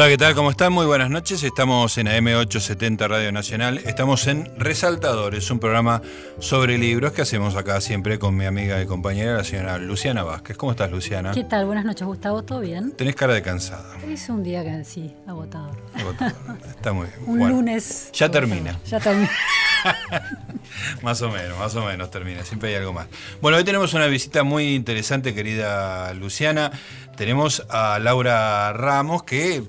Hola, ¿qué tal? ¿Cómo están? Muy buenas noches. Estamos en AM870 Radio Nacional. Estamos en Resaltadores, un programa sobre libros que hacemos acá siempre con mi amiga y compañera, la señora Luciana Vázquez. ¿Cómo estás, Luciana? ¿Qué tal? Buenas noches, Gustavo. ¿Todo bien? Tenés cara de cansada. Es un día que sí, agotador. Agotador. Está muy bien. un Bueno, lunes. Ya agotador. termina. Ya termina. Más o menos, más o menos termina. Siempre hay algo más. Bueno, hoy tenemos una visita muy interesante, querida Luciana. Tenemos a Laura Ramos, que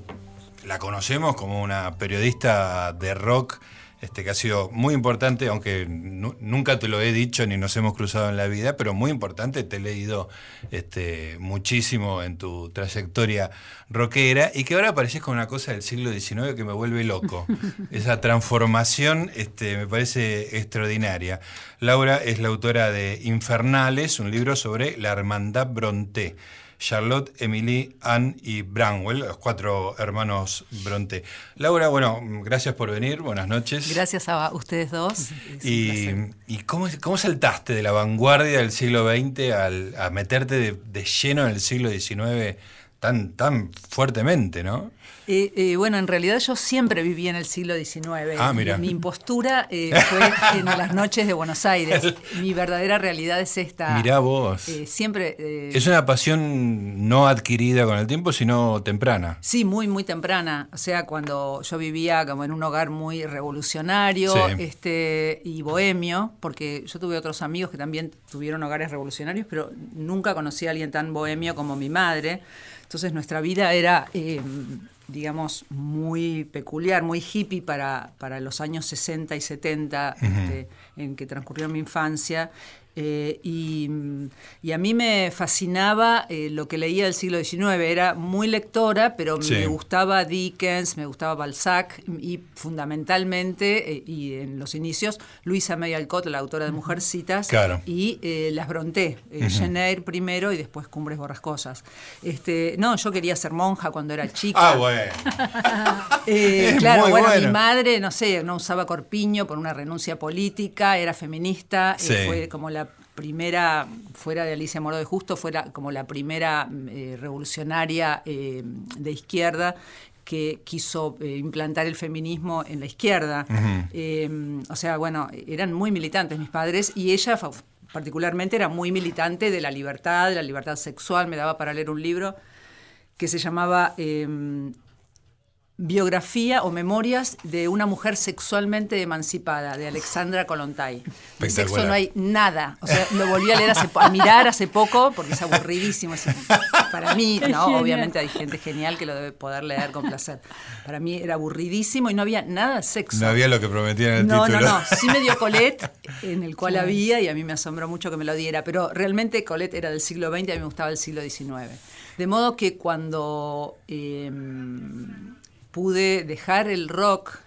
la conocemos como una periodista de rock. Este, que ha sido muy importante, aunque nu- nunca te lo he dicho ni nos hemos cruzado en la vida, pero muy importante, te he leído este, muchísimo en tu trayectoria rockera y que ahora apareces con una cosa del siglo XIX que me vuelve loco. Esa transformación este, me parece extraordinaria. Laura es la autora de Infernales, un libro sobre la hermandad Bronté. Charlotte, Emily, Anne y Branwell, los cuatro hermanos Bronté. Laura, bueno, gracias por venir, buenas noches. Gracias a ustedes dos. ¿Y, y cómo, cómo saltaste de la vanguardia del siglo XX al, a meterte de, de lleno en el siglo XIX tan, tan fuertemente, no? Eh, eh, bueno, en realidad yo siempre viví en el siglo XIX. Ah, mira. Mi impostura eh, fue en las noches de Buenos Aires. Mi verdadera realidad es esta. Mirá vos. Eh, siempre. eh, Es una pasión no adquirida con el tiempo, sino temprana. Sí, muy, muy temprana. O sea, cuando yo vivía como en un hogar muy revolucionario Sí. este, y bohemio, porque yo tuve otros amigos que también tuvieron hogares revolucionarios, pero nunca conocí a alguien tan bohemio como mi madre. Entonces nuestra vida era, eh, digamos, muy peculiar, muy hippie para, para los años 60 y 70 este, en que transcurrió mi infancia. Eh, y, y a mí me fascinaba eh, lo que leía del siglo XIX. Era muy lectora, pero Sí. me gustaba Dickens, me gustaba Balzac y fundamentalmente, eh, y en los inicios, Luisa May Alcott, la autora de Mujercitas, Claro. y las Bronté, Jane Eyre primero y después Cumbres Borrascosas. Este, no, yo quería ser monja cuando era chica. Ah, bueno. Claro, bueno, bueno. mi madre, no sé, no usaba corpiño por una renuncia política, era feminista, Sí. fue como la primera, fuera de Alicia Moro de Justo, fuera como la primera eh, revolucionaria eh, de izquierda que quiso eh, implantar el feminismo en la izquierda. O sea, bueno, eran muy militantes mis padres y ella particularmente era muy militante de la libertad, de la libertad sexual, me daba para leer un libro que se llamaba eh, Biografía o Memorias de una mujer sexualmente emancipada, de Alexandra Kolontai. De sexo no hay nada. O sea, lo volví a leer hace, a mirar hace poco, porque es aburridísimo. es- para mí, no, obviamente hay gente genial que lo debe poder leer con placer. Para mí era aburridísimo y no había nada de sexo. No había lo que prometían en el No, no, título. no. Sí me dio Colette, en el cual había, y a mí me asombró mucho que me lo diera, pero realmente Colette era del siglo XX y a mí me gustaba el siglo XIX. De modo que cuando eh, pude dejar el rock,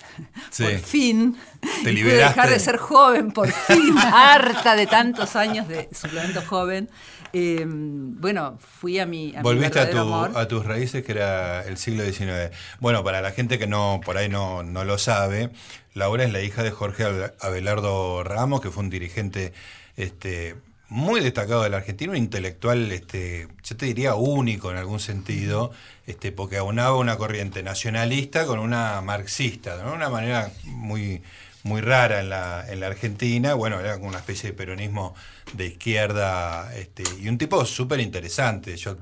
Sí. por fin, Te y pude dejar de ser joven, por fin, harta de tantos años de suplemento joven, eh, bueno, fui a mi, a mi Volviste a, tu- amor. a tus raíces, que era el siglo XIX. Bueno, para la gente que no por ahí no, no lo sabe, Laura es la hija de Jorge Abe- Abelardo Ramos, que fue un dirigente este, muy destacado de la Argentina, un intelectual, este, yo te diría único en algún sentido, este, porque aunaba una corriente nacionalista con una marxista, de una manera muy muy rara en la, en la Argentina, bueno, era como una especie de peronismo de izquierda, este, y un tipo súper interesante. Yo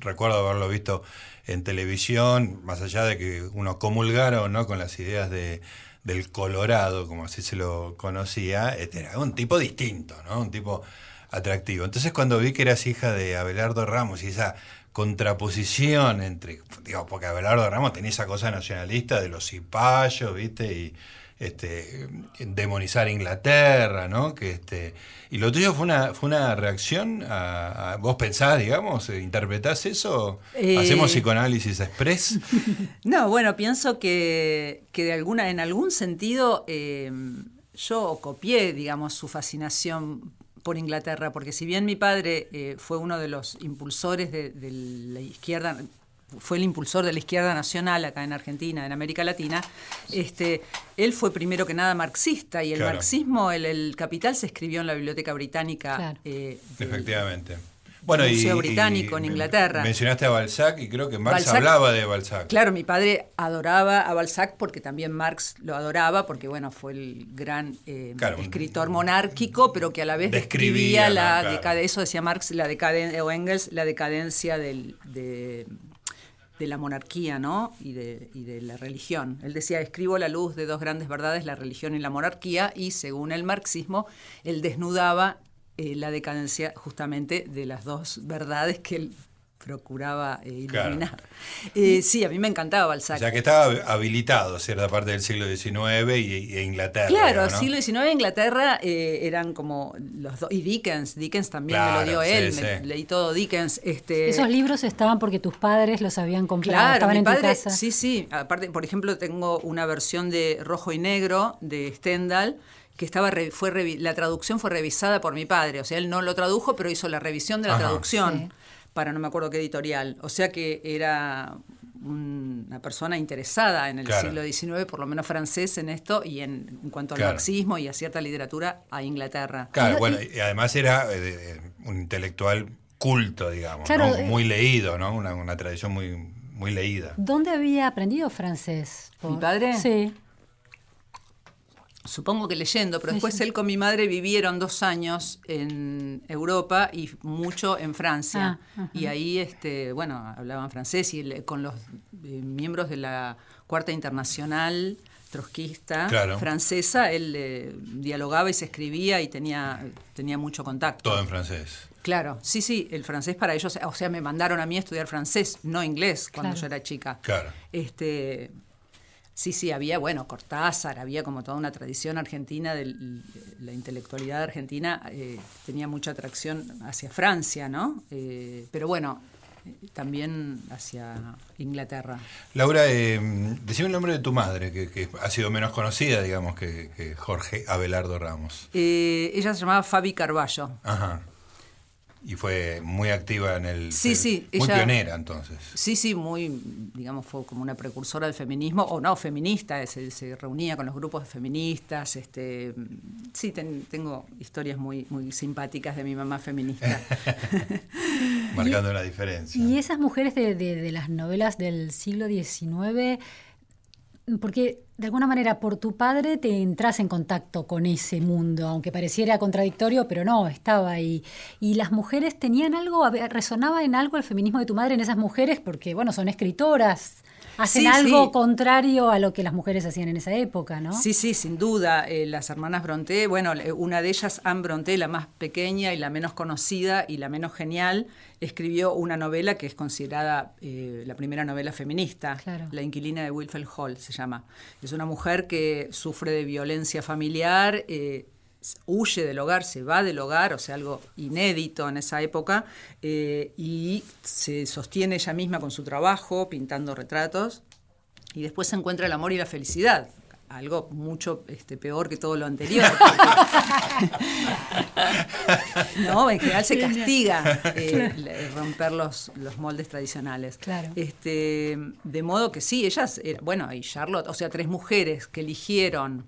recuerdo haberlo visto en televisión, más allá de que uno comulgara o no con las ideas de, del Colorado, como así se lo conocía, este, era un tipo distinto, ¿no? Un tipo atractivo. Entonces cuando vi que eras hija de Abelardo Ramos y esa contraposición entre, digo, porque Abelardo Ramos tenía esa cosa nacionalista de los cipayos, ¿viste? Y este, demonizar a Inglaterra, ¿no? Que este, y lo tuyo fue una, fue una reacción a, a- vos pensás, digamos, eh, interpretás eso, Eh. hacemos psicoanálisis express. No, bueno, pienso que, que de alguna, en algún sentido eh, yo copié, digamos, su fascinación por Inglaterra, porque si bien mi padre eh, fue uno de los impulsores de, de la izquierda, fue el impulsor de la izquierda nacional acá en Argentina, en América Latina, este, él fue primero que nada marxista y el Claro. marxismo, el, el Capital se escribió en la Biblioteca Británica Claro. eh, Efectivamente. Bueno, el Museo y- Británico en Inglaterra. Mencionaste a Balzac y creo que Marx Balzac- hablaba de Balzac. Claro, mi padre adoraba a Balzac porque también Marx lo adoraba, porque bueno, fue el gran eh, Claro, escritor monárquico, pero que a la vez Describía, describía la. Claro. decade- eso decía Marx, la decadencia, o Engels, la decadencia del- de, de la monarquía, ¿no? Y de, y de la religión. Él decía, escribo la luz de dos grandes verdades, la religión y la monarquía, y según el marxismo, él desnudaba eh, la decadencia justamente de las dos verdades que él procuraba eh, Claro. iluminar. Eh, sí, a mí me encantaba O Balzac. sea que estaba habilitado cierta parte del siglo XIX y, y Inglaterra. Claro, digamos, ¿no? siglo XIX Inglaterra eh, eran como los dos. Y Dickens, Dickens también me lo dio sí, él, sí. me- leí todo Dickens. Este, Esos libros estaban porque tus padres los habían comprado, Claro, estaban mi en padre, tu casa. sí, sí. Aparte, por ejemplo, tengo una versión de Rojo y Negro de Stendhal que estaba re- fue revi- la traducción fue revisada por mi padre, o sea, él no lo tradujo, pero hizo la revisión de la Ajá. traducción Sí. Para no me acuerdo qué editorial. O sea que era un- una persona interesada en el Claro. siglo XIX, por lo menos francés en esto y en, en cuanto al Claro. marxismo y a cierta literatura a Inglaterra. Claro, Y- bueno, y además era eh, de- un intelectual culto, digamos, Claro, ¿no? eh. muy leído, ¿no? Una, una tradición muy, muy leída. ¿Dónde había aprendido francés? ¿Mi padre? Sí. Supongo que leyendo, pero Sí, después sí. él con mi madre vivieron dos años en Europa y mucho en Francia. Ah, y ahí, este, bueno, hablaban francés y él, con los eh, miembros de la Cuarta Internacional trotskista Claro. francesa, él eh, dialogaba y se escribía y tenía, tenía mucho contacto. Todo en francés. Claro, sí, sí, el francés para ellos, o sea, me mandaron a mí a estudiar francés, no inglés, cuando Claro. yo era chica. Claro. Este, sí, sí, había, bueno, Cortázar, había como toda una tradición argentina, de la intelectualidad argentina eh, tenía mucha atracción hacia Francia, ¿no? Eh, pero bueno, eh, también hacia Inglaterra. Laura, eh, decime el nombre de tu madre, que, que ha sido menos conocida, digamos, que, que Jorge Abelardo Ramos. Eh, ella se llamaba Fabi Carballo. Ajá. Y fue muy activa en el... Sí, sí, Muy ella- pionera, entonces. Sí, sí, muy, digamos, fue como una precursora del feminismo, o no, feminista, se, se reunía con los grupos de feministas. Este, sí, ten- tengo historias muy, muy simpáticas de mi mamá feminista. Marcando la diferencia. Y esas mujeres de, de- de las novelas del siglo XIX, porque de alguna manera por tu padre te entras en contacto con ese mundo, aunque pareciera contradictorio, pero no, estaba ahí. Y las mujeres tenían algo, resonaba en algo el feminismo de tu madre en esas mujeres, porque bueno, son escritoras, hacen Sí, algo sí. contrario a lo que las mujeres hacían en esa época, ¿no? Sí, sí, sin duda. eh, las hermanas Bronté, bueno, una de ellas, Anne Bronté, la más pequeña y la menos conocida y la menos genial, escribió una novela que es considerada eh, la primera novela feminista, Claro. La inquilina de Wilfred Hall se llama. Es una mujer que sufre de violencia familiar, eh, huye del hogar, se va del hogar, o sea, algo inédito en esa época, eh, y se sostiene ella misma con su trabajo, pintando retratos, y después se encuentra el amor y la felicidad. Algo mucho este, peor que todo lo anterior. no, en general se castiga eh, romper los, los moldes tradicionales. Claro. Este, de modo que sí, ellas, era- bueno, y Charlotte, o sea, tres mujeres que eligieron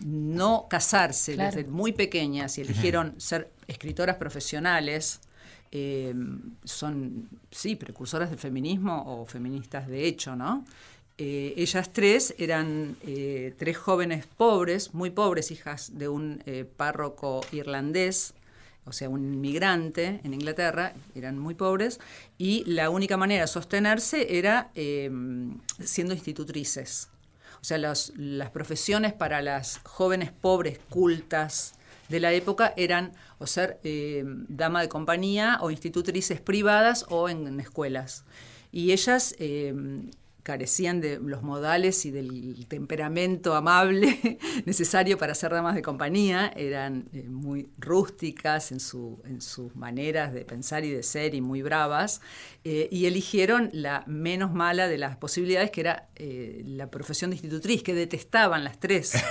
no casarse Claro. desde muy pequeñas y eligieron ser escritoras profesionales, eh, son, sí, precursoras del feminismo o feministas de hecho, ¿no? Eh, ellas tres eran eh, tres jóvenes pobres, muy pobres, hijas de un eh, párroco irlandés, o sea, un inmigrante en Inglaterra, eran muy pobres, y la única manera de sostenerse era eh, siendo institutrices. O sea, las profesiones para las jóvenes pobres, cultas de la época eran o ser eh, dama de compañía o institutrices privadas o en, escuelas. Y ellas eh, carecían de los modales y del temperamento amable necesario para ser damas de compañía, eran eh, muy rústicas en, su- en sus maneras de pensar y de ser y muy bravas, eh, y eligieron la menos mala de las posibilidades, que era eh, la profesión de institutriz, que detestaban las tres.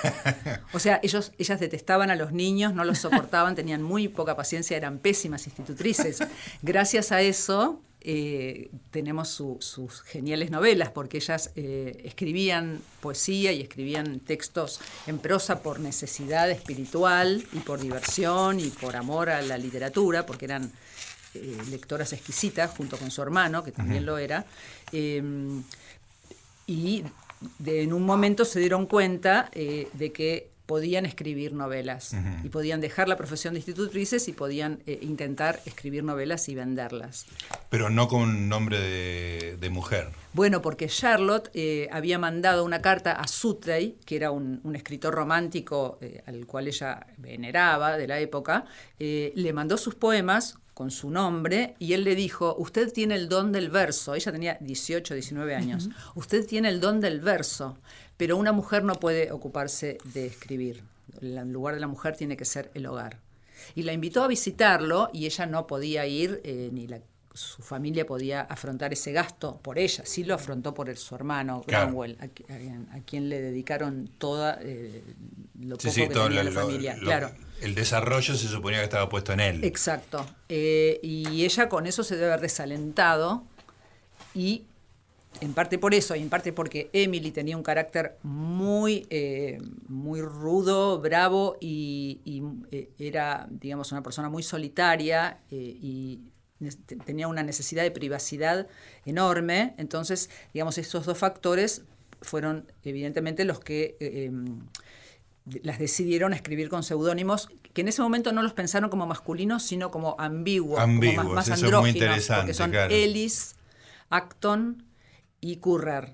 O sea, ellos, ellas detestaban a los niños, no los soportaban, tenían muy poca paciencia, eran pésimas institutrices. Gracias a eso eh, tenemos su- sus geniales novelas, porque ellas eh, escribían poesía y escribían textos en prosa por necesidad espiritual y por diversión y por amor a la literatura, porque eran eh, lectoras exquisitas, junto con su hermano, que también lo era. Eh, y en un momento se dieron cuenta de que podían escribir novelas y podían dejar la profesión de institutrices y podían intentar escribir novelas y venderlas. Pero no con nombre de, mujer. Bueno, porque Charlotte había mandado una carta a Sutley, que era un, escritor romántico al cual ella veneraba de la época, le mandó sus poemas con su nombre y él le dijo, usted tiene el don del verso, ella tenía 18, 19 años, usted tiene el don del verso, pero una mujer no puede ocuparse de escribir, el lugar de la mujer tiene que ser el hogar. Y la invitó a visitarlo y ella no podía ir, eh, ni su familia podía afrontar ese gasto por ella, sí lo afrontó por su hermano Cromwell, a, quien le dedicaron toda eh, lo poco que tenía la familia. claro el desarrollo se suponía que estaba puesto en él. Exacto. Eh, y ella con eso se debe haber desalentado y en parte por eso y en parte porque Emily tenía un carácter muy, eh, muy rudo, bravo y, eh, era, digamos, una persona muy solitaria y tenía una necesidad de privacidad enorme. Entonces, digamos, estos dos factores fueron evidentemente los que em, las decidieron escribir con seudónimos que en ese momento no los pensaron como masculinos, sino como ambiguos, ambiguos como más, andróginos, porque son Ellis, Acton y Currer,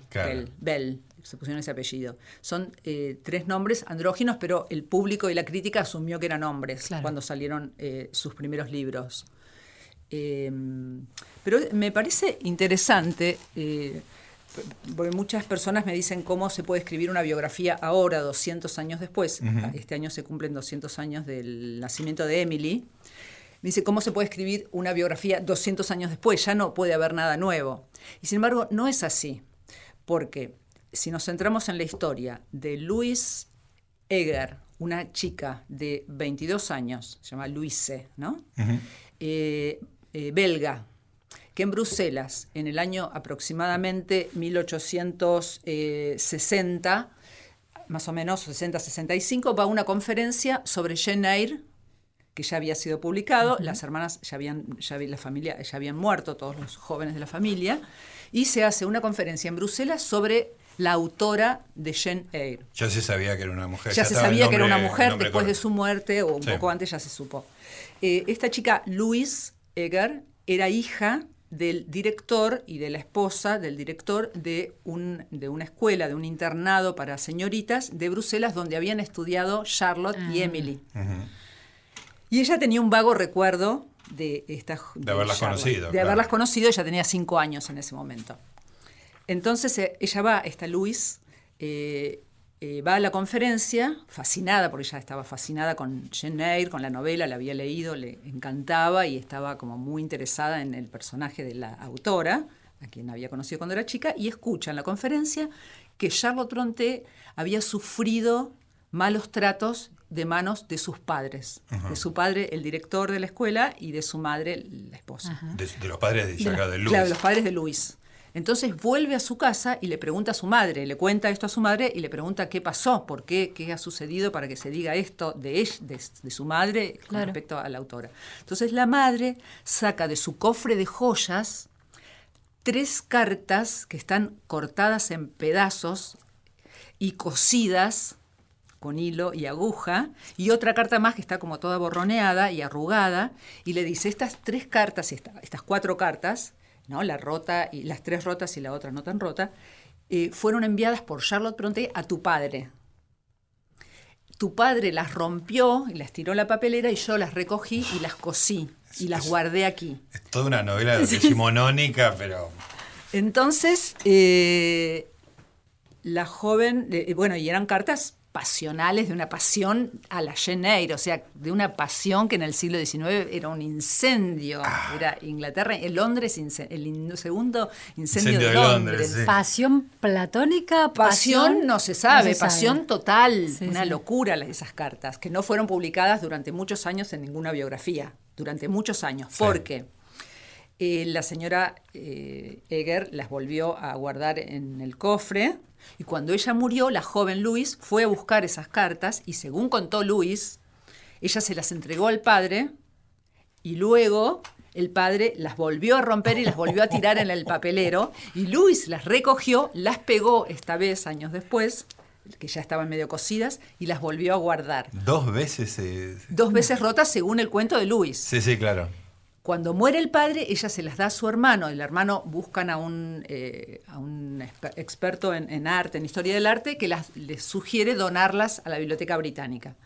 Bell, se pusieron ese apellido. Son eh, tres nombres andróginos, pero el público y la crítica asumió que eran hombres cuando salieron eh, sus primeros libros. Eh, pero me parece interesante porque muchas personas me dicen cómo se puede escribir una biografía ahora, 200 años después. Este año se cumplen 200 años del nacimiento de Emily. Me dice, ¿cómo se puede escribir una biografía 200 años después? Ya no puede haber nada nuevo. Y sin embargo, no es así. Porque si nos centramos en la historia de Louise Eger, una chica de 22 años, se llama Louise, ¿no? Eh, eh, belga, que en Bruselas, en el año aproximadamente 1860, más o menos 60-65, va a una conferencia sobre Jane Eyre, que ya había sido publicado, las hermanas ya habían, ya, la familia, ya habían muerto, todos los jóvenes de la familia, y se hace una conferencia en Bruselas sobre la autora de Jane Eyre. Ya se sabía que era una mujer. Ya, se sabía que era una mujer, después de su muerte, o un poco antes ya se supo. Eh, esta chica, Louise Eger, era hija del director y de la esposa del director de, un, de una escuela, de un internado para señoritas de Bruselas donde habían estudiado Charlotte y ah. Emily. Y ella tenía un vago recuerdo de esta de, haberlas conocido. De haberlas conocido, ella tenía cinco años en ese momento. Entonces eh, ella va, esta Luis, eh, eh, va a la conferencia, fascinada, porque ella estaba fascinada con Jane Eyre, con la novela, la había leído, le encantaba y estaba como muy interesada en el personaje de la autora, a quien había conocido cuando era chica, y escucha en la conferencia que Charlotte Bronte había sufrido malos tratos de manos de sus padres, de su padre, el director de la escuela, y de su madre, la esposa. De, los padres de, de, de Luis. Claro, los padres de Luis. Entonces vuelve a su casa y le pregunta a su madre, le cuenta esto a su madre y le pregunta qué pasó, por qué, qué ha sucedido para que se diga esto de, ella, de, su madre con respecto a la autora. Entonces la madre saca de su cofre de joyas tres cartas que están cortadas en pedazos y cosidas con hilo y aguja, y otra carta más que está como toda borroneada y arrugada, y le dice, estas tres cartas, estas cuatro cartas, ¿no? la rota y las tres rotas y la otra no tan rota, eh, fueron enviadas por Charlotte Bronte a tu padre. Tu padre las rompió y las tiró a la papelera y yo las recogí y las cosí y las guardé aquí. Es toda una novela decimonónica, pero... Entonces, eh, la joven, eh, bueno, y eran cartas pasionales, de una pasión a la Jane Eyre, o sea, de una pasión que en el siglo XIX era un incendio. Ah. Era Inglaterra, el Londres, el segundo incendio, de, Londres. Pasión platónica, pasión, no se sabe, pasión total, una locura esas cartas, que no fueron publicadas durante muchos años en ninguna biografía, durante muchos años, porque eh, la señora eh, Eger las volvió a guardar en el cofre y cuando ella murió, la joven Luis fue a buscar esas cartas y según contó Luis, ella se las entregó al padre y luego el padre las volvió a romper y las volvió a tirar en el papelero y Luis las recogió, las pegó esta vez años después que ya estaban medio cocidas, y las volvió a guardar. Dos veces. eh, Dos veces rotas según el cuento de Luis. Sí, sí, claro. Cuando muere el padre, ella se las da a su hermano. El hermano buscan a un, eh, a un exper- experto en, arte, en historia del arte, que les sugiere donarlas a la Biblioteca Británica.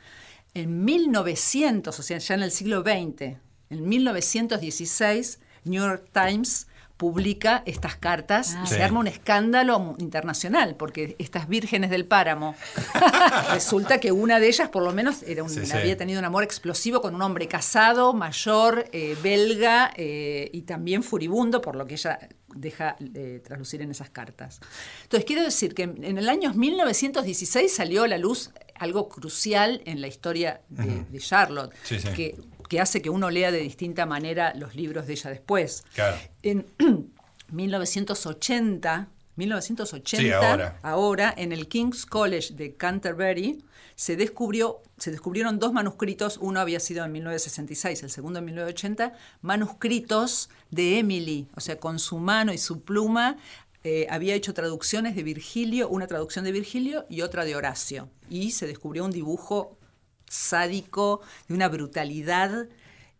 En 1900, o sea, ya en el siglo XX, en 1916, New York Times publica estas cartas Ah. y Sí. se arma un escándalo internacional, porque estas vírgenes del páramo, resulta que una de ellas por lo menos era un- Sí, sí. había tenido un amor explosivo con un hombre casado, mayor, eh, belga eh, y también furibundo, por lo que ella deja eh, traslucir en esas cartas. Entonces, quiero decir que en el año 1916 salió a la luz algo crucial en la historia de, de Charlotte. Que, que hace que uno lea de distinta manera los libros de ella después. Claro. En 1980, 1980 Sí, ahora. ahora, en el King's College de Canterbury se descubrió se descubrieron dos manuscritos, uno había sido en 1966, el segundo en 1980, manuscritos de Emily, o sea, con su mano y su pluma eh, había hecho traducciones de Virgilio, una traducción de Virgilio y otra de Horacio. Y se descubrió un dibujo sádico, de una brutalidad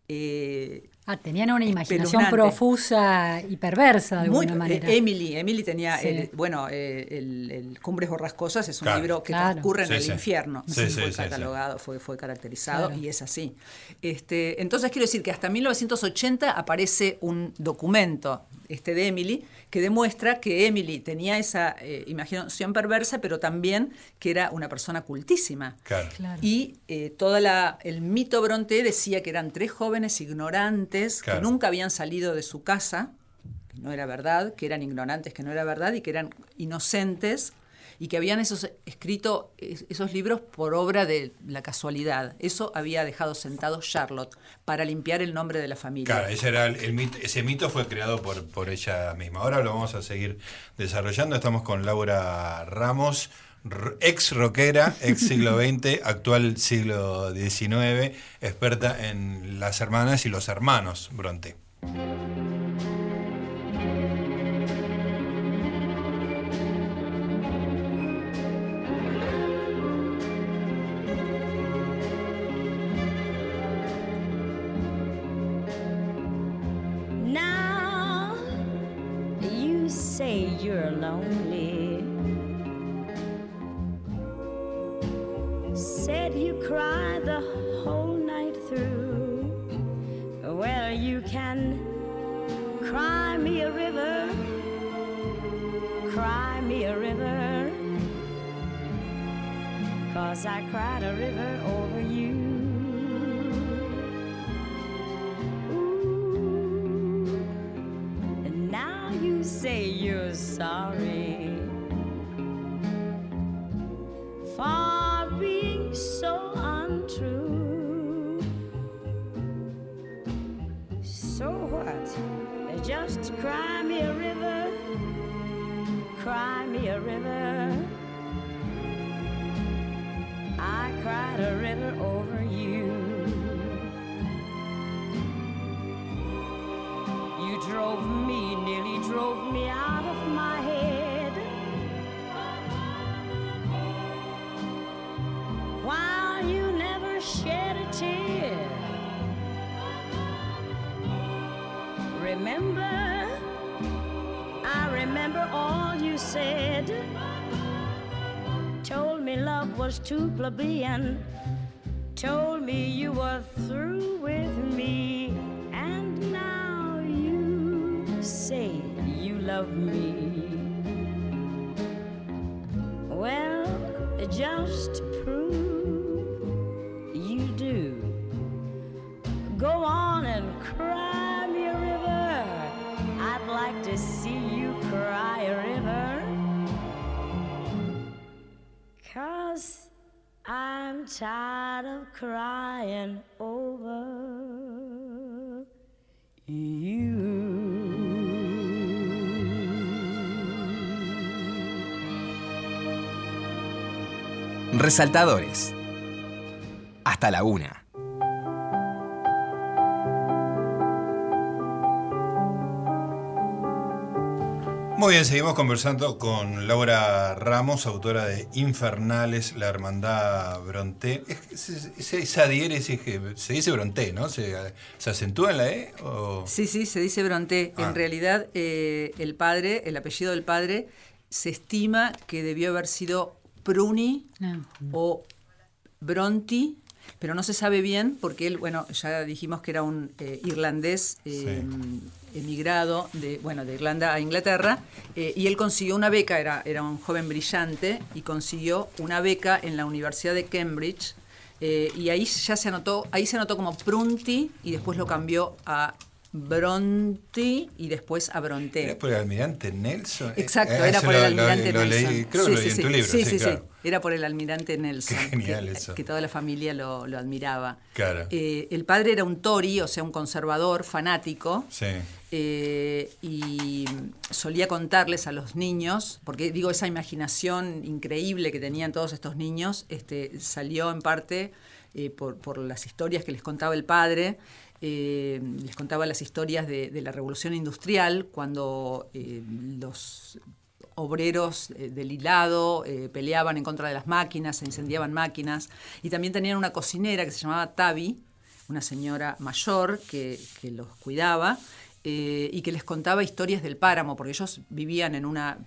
eh, Ah, tenían una imaginación profusa y perversa de muy- alguna manera. eh, Emily, Emily tenía, Sí. el- bueno, eh, el, el Cumbres Borrascosas es un Claro. libro que Claro. transcurre en Sí, el sí. infierno. Sí, Así sí, fue sí, sí. catalogado, Fue, fue caracterizado Claro. y es así. Este, entonces quiero decir que hasta 1980 aparece un documento, este de Emily, que demuestra que Emily tenía esa eh, imaginación perversa, pero también que era una persona cultísima. Claro. Claro. Y eh, toda la, el mito Bronte decía que eran tres jóvenes ignorantes Claro. que nunca habían salido de su casa, que no era verdad, que eran ignorantes, que no era verdad, y que eran inocentes, y que habían esos, escrito es- esos libros por obra de la casualidad. Eso había dejado sentado Charlotte para limpiar el nombre de la familia. Claro, ese, era el, el mit- ese mito fue creado por, por ella misma. Ahora lo vamos a seguir desarrollando. Estamos con Laura Ramos, ex rockera, ex siglo XX, actual siglo XIX, experta en las hermanas y los hermanos Bronte. Lonely. River, cry me a river. Cause I cried a river over you. Ooh. And now you say you're sorry over you. You drove me, nearly drove me out of my head. While you never shed a tear. Remember, I remember all you said. Told me love was too plebeian. Told me you were through with me. And now you say you love me. Well, just Resaltadores. Hasta la una. Muy bien, seguimos conversando con Laura Ramos, autora de Infernales, La Hermandad Bronté. ¿Se, se, se se, dice Bronté, ¿no? ¿Se, acentúa en la E? O... Sí, sí, se dice Bronté. En ah. realidad, eh, el padre, el apellido del padre, se estima que debió haber sido Pruni Ah. o Bronti, pero no se sabe bien porque él, bueno, ya dijimos que era un eh, irlandés eh, emigrado de, bueno, de Irlanda a Inglaterra eh, y él consiguió una beca, era, era un joven brillante y consiguió una beca en la Universidad de Cambridge eh, y ahí ya se anotó, ahí se anotó como Prunti y después lo cambió a Bronti y después a Bronte. ¿Era por el almirante Nelson? Exacto, Eh, era por el lo- almirante lo leí, Nelson. creo que Sí, lo leí sí, en sí. tu libro. Sí, sí, sí. Era por el almirante Nelson. Qué genial que, eso. que toda la familia lo, admiraba. Claro. Eh, el padre era un Tory, o sea, un conservador fanático. Sí. eh, y solía contarles a los niños, porque digo, esa imaginación increíble que tenían todos estos niños, este, salió en parte eh, por, por las historias que les contaba el padre. Eh, les contaba las historias de, la revolución industrial, cuando eh, los obreros eh, del hilado peleaban en contra de las máquinas, se incendiaban máquinas, y también tenían una cocinera que se llamaba Tavi, una señora mayor que los cuidaba eh, y que les contaba historias del páramo, porque ellos vivían en una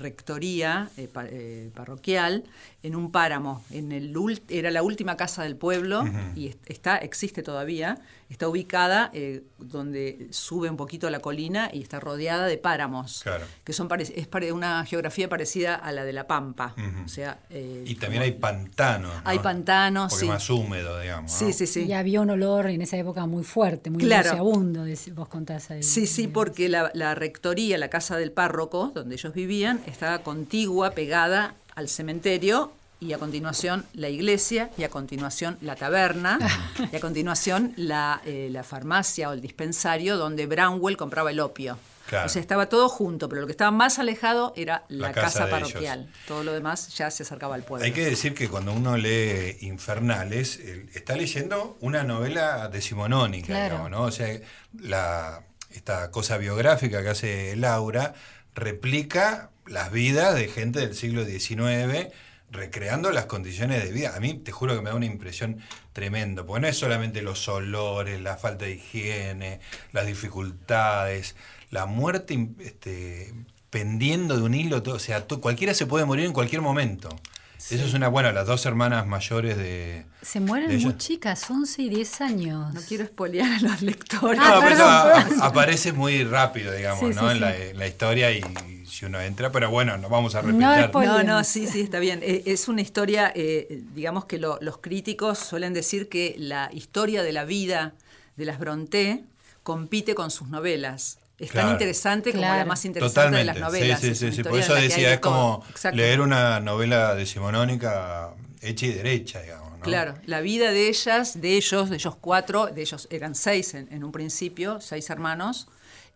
rectoría eh, pa- eh, parroquial, en un páramo, en el era la última casa del pueblo y est- está, existe todavía, está ubicada eh, donde sube un poquito a la colina y está rodeada de páramos, Claro. que son parec- es pare- una geografía parecida a la de la Pampa. O sea, eh, Y también como- hay pantanos. ¿no? Hay pantanos, Porque sí. más húmedo, digamos. ¿no? Sí, sí, sí. Y había un olor en esa época muy fuerte, muy Claro. nauseabundo, vos contás ahí. Sí, sí, porque la, la rectoría, la casa del párroco, donde ellos vivían, estaba contigua, pegada al cementerio, y a continuación la iglesia, y a continuación la taberna, y a continuación la, eh, la farmacia o el dispensario donde Brownwell compraba el opio. Claro. O sea, estaba todo junto, pero lo que estaba más alejado era la, La casa casa, de ellos. parroquial. Todo lo demás ya se acercaba al pueblo. Hay que decir que cuando uno lee Infernales, está leyendo una novela decimonónica, Claro. digamos, ¿no? O sea, la, esta cosa biográfica que hace Laura replica las vidas de gente del siglo XIX, recreando las condiciones de vida. A mí te juro que me da una impresión tremenda, porque no es solamente los olores, la falta de higiene, las dificultades, la muerte este, pendiendo de un hilo, o sea, cualquiera se puede morir en cualquier momento. Eso es una, bueno, las dos hermanas mayores de... Se mueren de muy chicas, 11 y 10 años. No quiero espolear a los lectores. Ah, No, pero perdón, eso a- perdón. aparece muy rápido, digamos, Sí, ¿no? sí, en, la, sí. en la historia y si uno entra, pero bueno, no vamos a No repetir. No, no, Spoilers. sí, sí, está bien. Eh, Es una historia, eh, digamos que lo- los críticos suelen decir que la historia de la vida de las Bronté compite con sus novelas. Es tan Claro. interesante como la más interesante de las novelas. sí, sí, sí, Por eso decía, de es como. Exacto. leer una novela decimonónica hecha y derecha, digamos, ¿no? Claro, la vida de ellas, de ellos, de ellos cuatro, de ellos eran seis en, en un principio, seis hermanos,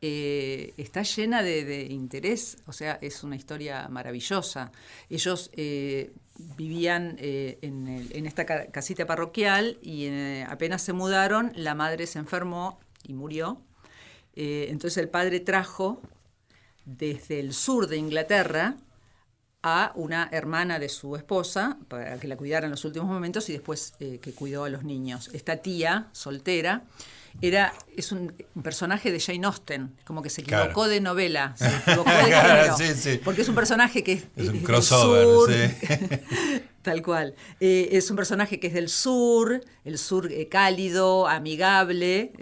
eh, está llena de, de interés, o sea, es una historia maravillosa. Ellos eh, vivían eh, en, el- en esta ca- casita parroquial y eh, apenas se mudaron, la madre se enfermó y murió. Eh, entonces el padre trajo desde el sur de Inglaterra a una hermana de su esposa para que la cuidara en los últimos momentos y después eh, que cuidó a los niños. Esta tía, soltera, era, es un, un personaje de Jane Austen, como que se equivocó Claro. de novela, se equivocó de Claro, género, sí, sí. porque es un personaje que es, Es un crossover, sur, sí. Tal cual. Eh, es un personaje que es del sur, el sur eh, cálido, amigable.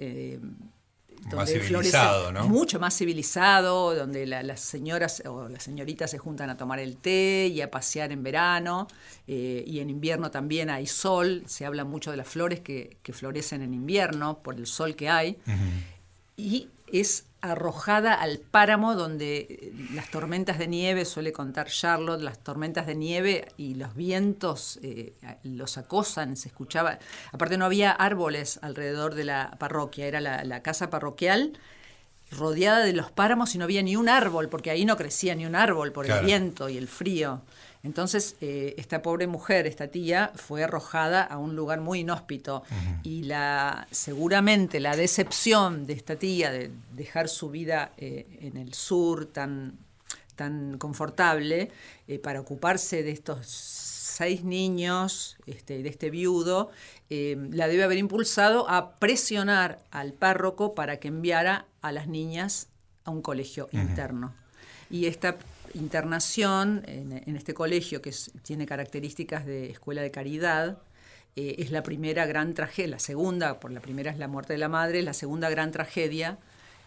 Más donde civilizado, ¿no? Mucho más civilizado, donde la- las señoras o las señoritas se juntan a tomar el té y a pasear en verano. eh, y en invierno también hay sol. Se habla mucho de las flores que, que florecen en invierno por el sol que hay y es arrojada al páramo donde eh, las tormentas de nieve, suele contar Charlotte, las tormentas de nieve y los vientos eh, los acosan, se escuchaba. Aparte no había árboles alrededor de la parroquia, era la, la casa parroquial rodeada de los páramos y no había ni un árbol, porque ahí no crecía ni un árbol por Claro. el viento y el frío. Entonces, eh, esta pobre mujer, esta tía, fue arrojada a un lugar muy inhóspito. Y la, seguramente la decepción de esta tía de dejar su vida eh, en el sur tan tan confortable eh, para ocuparse de estos seis niños, este, de este viudo, la debe haber impulsado a presionar al párroco para que enviara a las niñas a un colegio interno. Y esta internación en, en este colegio, que es- tiene características de escuela de caridad, eh, es la primera gran tragedia, la segunda, por la primera es la muerte de la madre, la segunda gran tragedia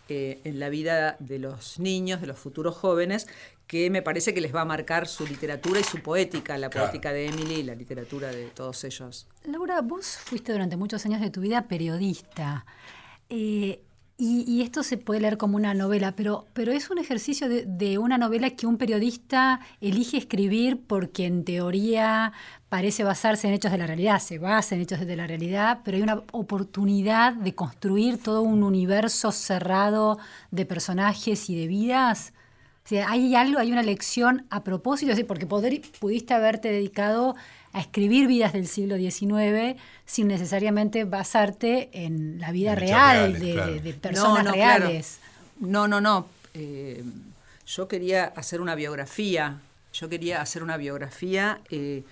eh, en la vida de los niños, de los futuros jóvenes, que me parece que les va a marcar su literatura y su poética, la Claro. poética de Emily y la literatura de todos ellos. Laura, vos fuiste durante muchos años de tu vida periodista. eh, y, y esto se puede leer como una novela, pero, pero es un ejercicio de, una novela que un periodista elige escribir porque en teoría parece basarse en hechos de la realidad, se basa en hechos de la realidad, pero hay una oportunidad de construir todo un universo cerrado de personajes y de vidas. Hay algo, hay una lección a propósito, porque poder- pudiste haberte dedicado a escribir vidas del siglo XIX sin necesariamente basarte en la vida real reales, de, claro. de- de personas no, reales. No, no, no. Eh, yo quería hacer una biografía. Yo quería hacer una biografía eh,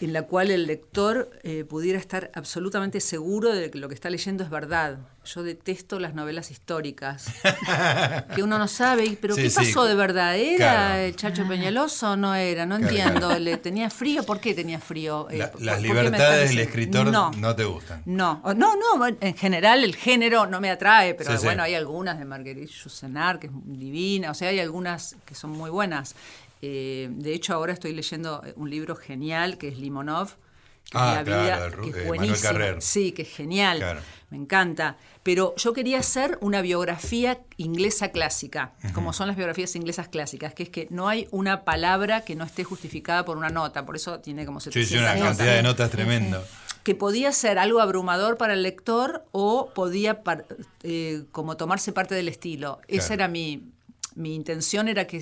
en la cual el lector eh, pudiera estar absolutamente seguro de que lo que está leyendo es verdad. Yo detesto las novelas históricas, que uno no sabe, y, pero Sí, ¿qué sí. pasó de verdad? ¿Era Claro. el Chacho Peñaloso o no era? No Claro. entiendo. ¿Le tenía frío? ¿Por qué tenía frío? Eh, La- ¿por- las por libertades del escritor No. no, te gustan. No, o- no, no, en general el género no me atrae, pero Sí, sí. bueno, hay algunas de Marguerite Yourcenar que es divina, o sea, hay algunas que son muy buenas. Eh, de hecho, ahora estoy leyendo un libro genial que es Limonov, que Ah, es que eh, es buenísimo. Sí, que es genial, Claro. me encanta. Pero yo quería hacer una biografía inglesa clásica, como son las biografías inglesas clásicas, que es que no hay una palabra que no esté justificada por una nota, por eso tiene como Sí, 700 sí, una notas cantidad de notas tremendo. que podía ser algo abrumador para el lector o podía eh, como tomarse parte del estilo. Esa era mi, mi intención, era que,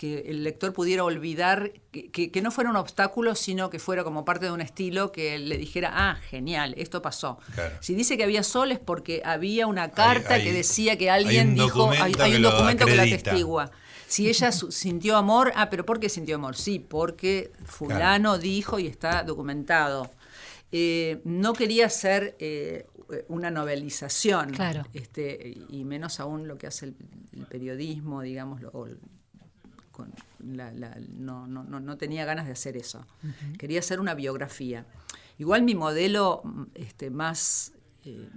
que el lector pudiera olvidar, que, que- que no fuera un obstáculo, sino que fuera como parte de un estilo que le dijera, ah, genial, esto pasó. Claro. Si dice que había sol es porque había una carta hay- que decía que alguien dijo, hay, un documento que lo acredita. atestigua. Si ella sintió amor, ah, pero ¿por qué sintió amor? Sí, porque fulano dijo y está documentado. Eh, no quería hacer eh, una novelización, Claro. este, y menos aún lo que hace el, el periodismo, digamos, lo- o el- con la- la- no, no, no, no tenía ganas de hacer eso. Quería hacer una biografía. Igual mi modelo este, más, eh,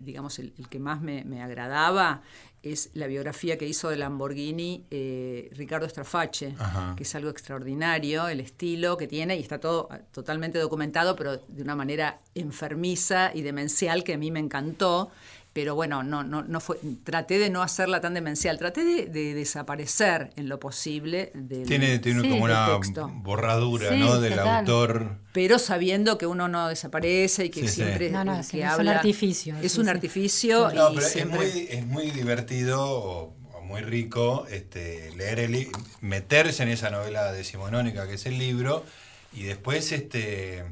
digamos, el, el que más me, me agradaba es la biografía que hizo de Lamborghini eh, Ricardo Straface, Ajá. que es algo extraordinario, el estilo que tiene, y está todo totalmente documentado, pero de una manera enfermiza y demencial que a mí me encantó. Pero bueno, no, no, no fue, traté de no hacerla tan demencial, traté de, de desaparecer en lo posible del, Tiene, tiene Sí, como una texto. borradura, Sí, ¿no? Del total. autor. pero sabiendo que uno no desaparece y que Sí, sí. siempre No, no, el sí, que es un habla artificio, es sí, un sí. artificio No, y pero siempre es, muy, es muy divertido o, o muy rico este, leer el meterse en esa novela decimonónica que es el libro y después este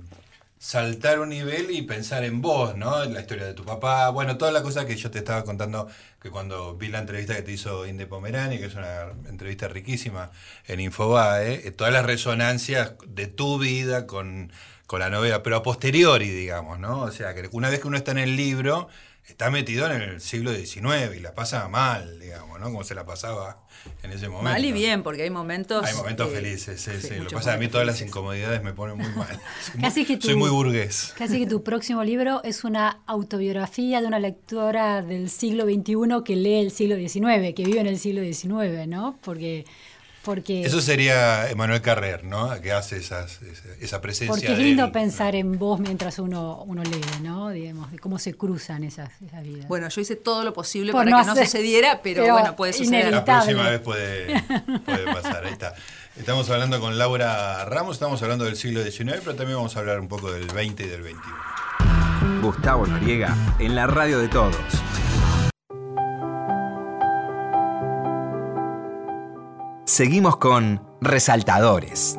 saltar un nivel y pensar en vos, ¿no? En la historia de tu papá, bueno, toda la cosa que yo te estaba contando que cuando vi la entrevista que te hizo Inde Pomerani, que es una entrevista riquísima en Infobae, eh, todas las resonancias de tu vida con, con la novela, pero a posteriori, digamos, ¿no? O sea, que una vez que uno está en el libro, está metido en el siglo XIX y la pasa mal, digamos, ¿no? Como se la pasaba en ese momento. mal y bien, porque hay momentos... Hay momentos eh, felices, sí, sí. Lo que pasa es que a mí todas las incomodidades me ponen muy mal. Soy, Casi muy, que tú- soy muy burgués. Casi que tu próximo libro es una autobiografía de una lectora del siglo XXI que lee el siglo XIX, que vive en el siglo XIX, ¿no? Porque, porque, Eso sería Emanuel Carrer, ¿no? Que hace esas, esa, esa presencia. porque es lindo él. pensar en vos mientras uno, uno lee, ¿no? Digamos, de cómo se cruzan esas, esas vidas. Bueno, yo hice todo lo posible Por para no que no sucediera, pero, pero bueno, puede suceder. La próxima vez puede, puede pasar, ahí está. Estamos hablando con Laura Ramos, estamos hablando del siglo XIX, pero también vamos a hablar un poco del XX y del XXI. Gustavo Noriega en la radio de todos. Seguimos con Resaltadores.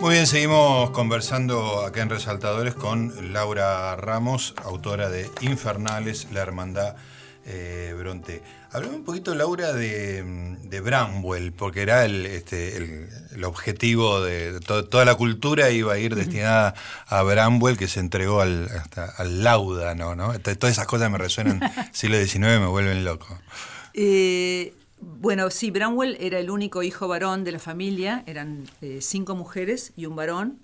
Muy bien, seguimos conversando acá en Resaltadores con Laura Ramos, autora de Infernales, la hermandad eh, Bronte. Hablame un poquito, Laura, de, de Bramwell, porque era el, este, el, el objetivo de to- toda la cultura iba a ir destinada a Bramwell, que se entregó al, hasta, al Láudano, ¿no? Todas esas cosas me resuenan siglo XIX, me vuelven loco. Eh, bueno, sí, Bramwell era el único hijo varón de la familia, eran eh, cinco mujeres y un varón.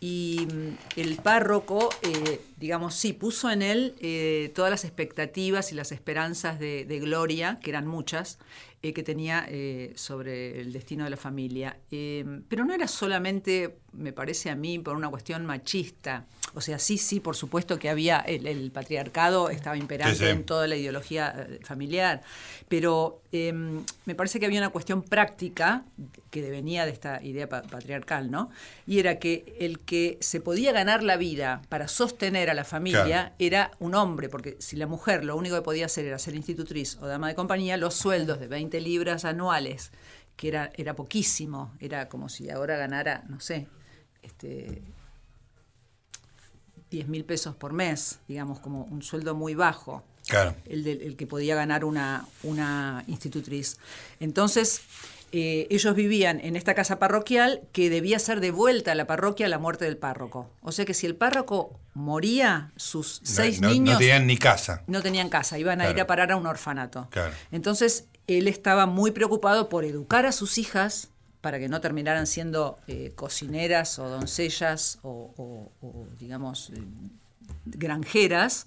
Y mm, el párroco, eh, digamos, sí, puso en él eh, todas las expectativas y las esperanzas de, gloria, que eran muchas, eh, que tenía eh, sobre el destino de la familia. Eh, pero no era solamente, me parece a mí, por una cuestión machista. O sea, sí, sí, por supuesto que había, el, el patriarcado estaba imperante Sí, sí. en toda la ideología eh, familiar, pero eh, me parece que había una cuestión práctica que venía de esta idea pa- patriarcal, ¿no? Y era que el que se podía ganar la vida para sostener a la familia Claro. era un hombre, porque si la mujer lo único que podía hacer era ser institutriz o dama de compañía, los sueldos de 20 libras anuales, que era, era poquísimo, era como si ahora ganara, no sé, este, 10 mil pesos por mes, digamos, como un sueldo muy bajo Claro. el, del- el que podía ganar una, una institutriz. Entonces, eh, ellos vivían en esta casa parroquial que debía ser devuelta a la parroquia a la muerte del párroco. O sea que si el párroco moría, sus No- seis no, no niños tenían ni casa. no tenían casa, iban a ir a parar a un orfanato. Claro. Entonces, él estaba muy preocupado por educar a sus hijas para que no terminaran siendo eh, cocineras o doncellas o, digamos, eh, granjeras,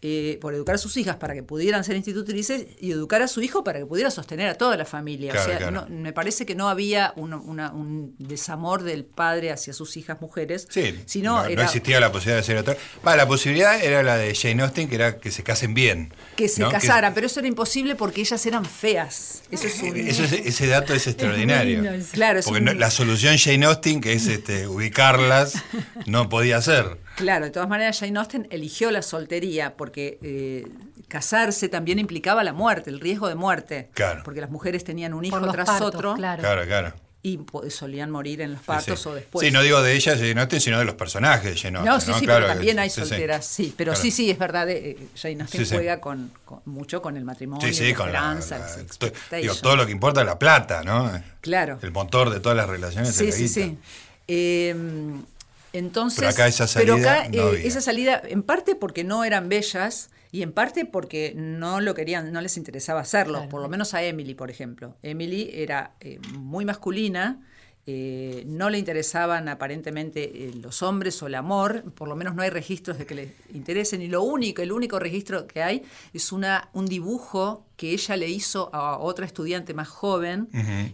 eh, por educar a sus hijas para que pudieran ser institutrices y educar a su hijo para que pudiera sostener a toda la familia. Claro, o sea, claro. no- me parece que no había un, una- un desamor del padre hacia sus hijas mujeres, Sí, sino no, existía la posibilidad de ser otra. Va, la posibilidad era la de Jane Austen, que era que se casen bien. que se ¿no? casaran, pero eso era imposible porque ellas eran feas. Eso es un- Eso es- ese dato es extraordinario. Claro, Porque un- la solución Jane Austen, que es este, ubicarlas, no podía ser. Claro, de todas maneras Jane Austen eligió la soltería porque eh, casarse también implicaba la muerte, el riesgo de muerte. Claro. Porque las mujeres tenían un hijo tras partos, otro claro. Claro, claro. y solían morir en los partos sí. o después. Sí, no digo de ella, Jane Austen, sino de los personajes de Jane Austen. No, sí, sí, Claro, pero también que- hay sí, sí. solteras, sí. Pero Claro. sí, sí, es verdad, eh, Jane Austen Sí, sí. juega con, con- mucho con el matrimonio, Sí, sí, la con la, esperanza, la- digo, todo lo que importa es la plata, ¿no? Claro. El motor de todas las relaciones Sí, es la sí, guita. sí. Eh, entonces, Pero acá esa pero salida acá, no eh, esa salida, en parte porque no eran bellas y en parte porque no lo querían, no les interesaba hacerlo. Claro. Por lo menos a Emily, por ejemplo. Emily era eh, muy masculina. Eh, no le interesaban aparentemente eh, los hombres o el amor, por lo menos no hay registros de que le interesen, y lo único, el único registro que hay es una, un dibujo que ella le hizo a otra estudiante más joven,